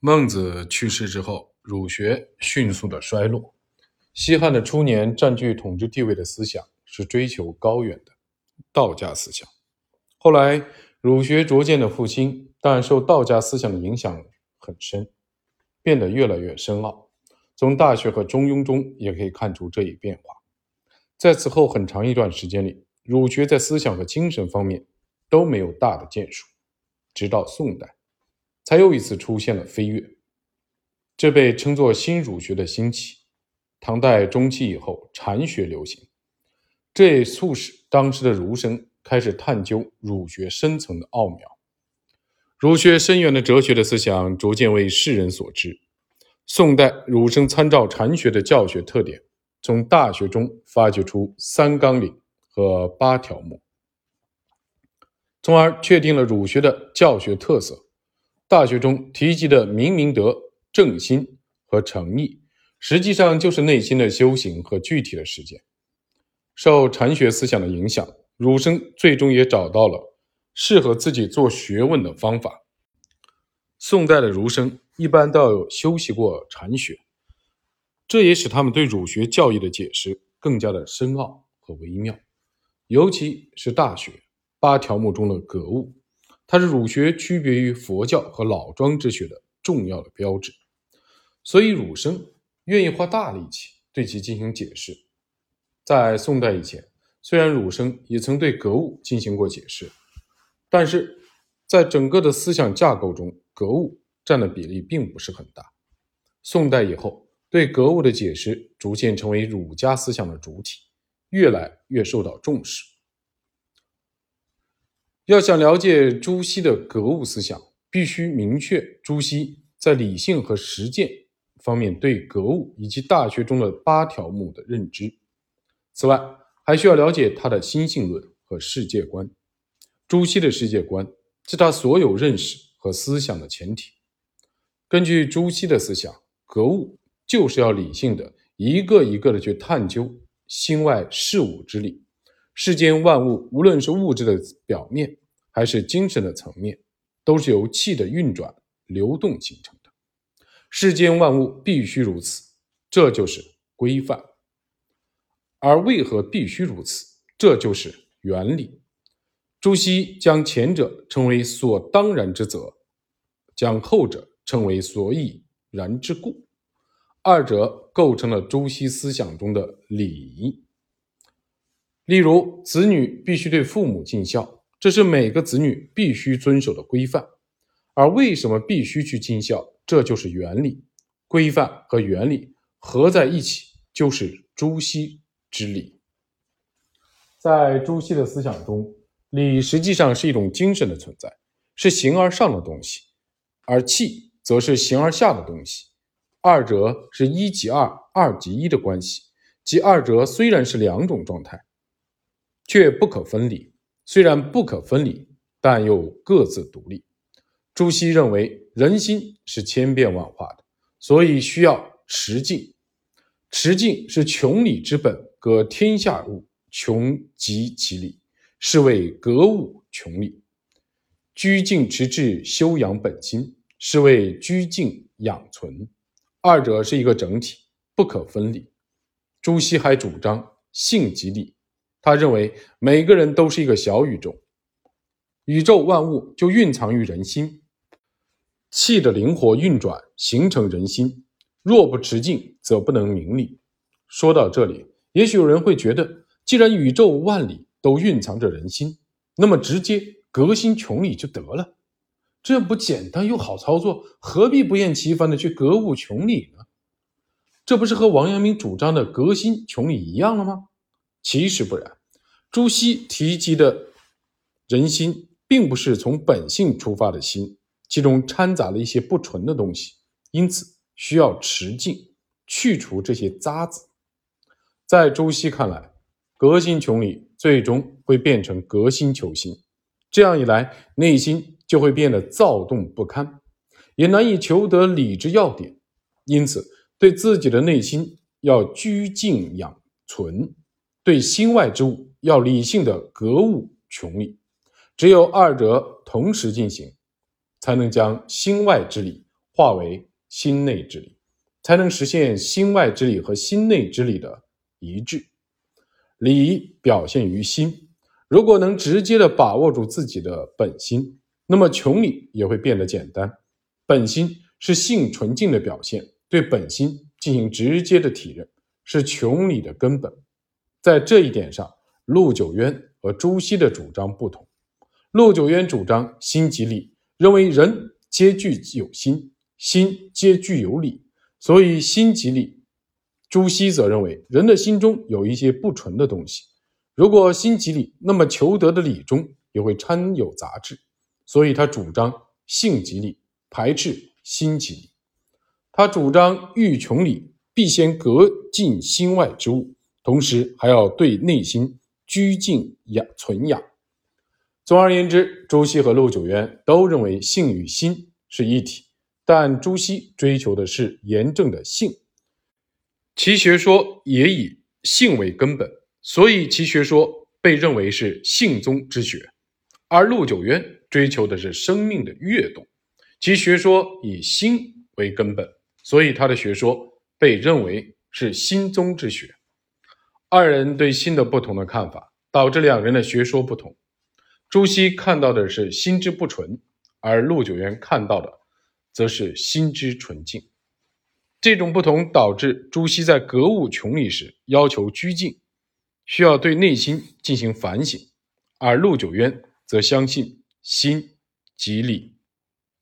孟子去世之后，儒学迅速的衰落。西汉的初年，占据统治地位的思想是追求高远的道家思想。后来，儒学逐渐的复兴，但受道家思想的影响很深，变得越来越深奥。从《大学》和《中庸》中也可以看出这一变化。在此后很长一段时间里，儒学在思想和精神方面都没有大的建树，直到宋代。才又一次出现了飞跃，这被称作新儒学的兴起。唐代中期以后，禅学流行，这也促使当时的儒生开始探究儒学深层的奥妙。儒学深远的哲学的思想逐渐为世人所知。宋代儒生参照禅学的教学特点，从《大学》中发掘出三纲领和八条目，从而确定了儒学的教学特色。大学中提及的明明德、正心和诚意，实际上就是内心的修行和具体的实践。受禅学思想的影响，儒生最终也找到了适合自己做学问的方法。宋代的儒生一般都有修习过禅学，这也使他们对儒学教义的解释更加的深奥和微妙。尤其是《大学》八条目中的格物。它是儒学区别于佛教和老庄之学的重要的标志，所以儒生愿意花大力气对其进行解释。在宋代以前，虽然儒生也曾对格物进行过解释，但是在整个的思想架构中，格物占的比例并不是很大。宋代以后，对格物的解释逐渐成为儒家思想的主体，越来越受到重视。要想了解朱熹的格物思想，必须明确朱熹在理性和实践方面对格物以及《大学》中的八条目的认知。此外，还需要了解他的心性论和世界观。朱熹的世界观是他所有认识和思想的前提。根据朱熹的思想，格物就是要理性的一个一个的去探究心外事物之理。世间万物，无论是物质的表面，还是精神的层面，都是由气的运转、流动形成的。世间万物必须如此，这就是规范。而为何必须如此？这就是原理。朱熹将前者称为所当然之则，将后者称为所以然之故，二者构成了朱熹思想中的理。例如，子女必须对父母尽孝，这是每个子女必须遵守的规范。而为什么必须去尽孝？这就是原理。规范和原理合在一起，就是朱熹之理。在朱熹的思想中，礼实际上是一种精神的存在，是形而上的东西；而气则是形而下的东西。二者是一即二，二即一的关系，即二者虽然是两种状态。却不可分离，虽然不可分离，但又各自独立。朱熹认为人心是千变万化的，所以需要持静。持静是穷理之本，格天下物，穷极其理，是谓格物穷理。居静持志，修养本心，是谓居静养存。二者是一个整体，不可分离。朱熹还主张性即理。他认为每个人都是一个小宇宙，宇宙万物就蕴藏于人心，气的灵活运转形成人心。若不持静，则不能明理。说到这里，也许有人会觉得，既然宇宙万里都蕴藏着人心，那么直接革新穷理就得了，这不简单又好操作，何必不厌其烦的去格物穷理呢？这不是和王阳明主张的革新穷理一样了吗？其实不然。朱熹提及的人心，并不是从本性出发的心，其中掺杂了一些不纯的东西，因此需要持静，去除这些渣子。在朱熹看来，革新穷理最终会变成革新求新，这样一来，内心就会变得躁动不堪，也难以求得理之要点。因此，对自己的内心要居静养存，对心外之物。要理性的格物穷理，只有二者同时进行，才能将心外之理化为心内之理，才能实现心外之理和心内之理的一致。理表现于心，如果能直接的把握住自己的本心，那么穷理也会变得简单。本心是性纯净的表现，对本心进行直接的体认，是穷理的根本。在这一点上，陆九渊和朱熹的主张不同。陆九渊主张心即理，认为人皆具有心，心皆具有理，所以心即理。朱熹则认为人的心中有一些不纯的东西，如果心即理，那么求得的理中也会掺有杂质，所以他主张性即理，排斥心即理。他主张欲穷理，必先革尽心外之物，同时还要对内心拘静养存养。总而言之，朱熹和陆九渊都认为性与心是一体，但朱熹追求的是严正的性，其学说也以性为根本，所以其学说被认为是性宗之学；而陆九渊追求的是生命的跃动，其学说以心为根本，所以他的学说被认为是心宗之学。二人对心的不同的看法，导致两人的学说不同。朱熹看到的是心之不纯，而陆九渊看到的则是心之纯净。这种不同导致朱熹在格物穷理时要求拘静，需要对内心进行反省；而陆九渊则相信心即理。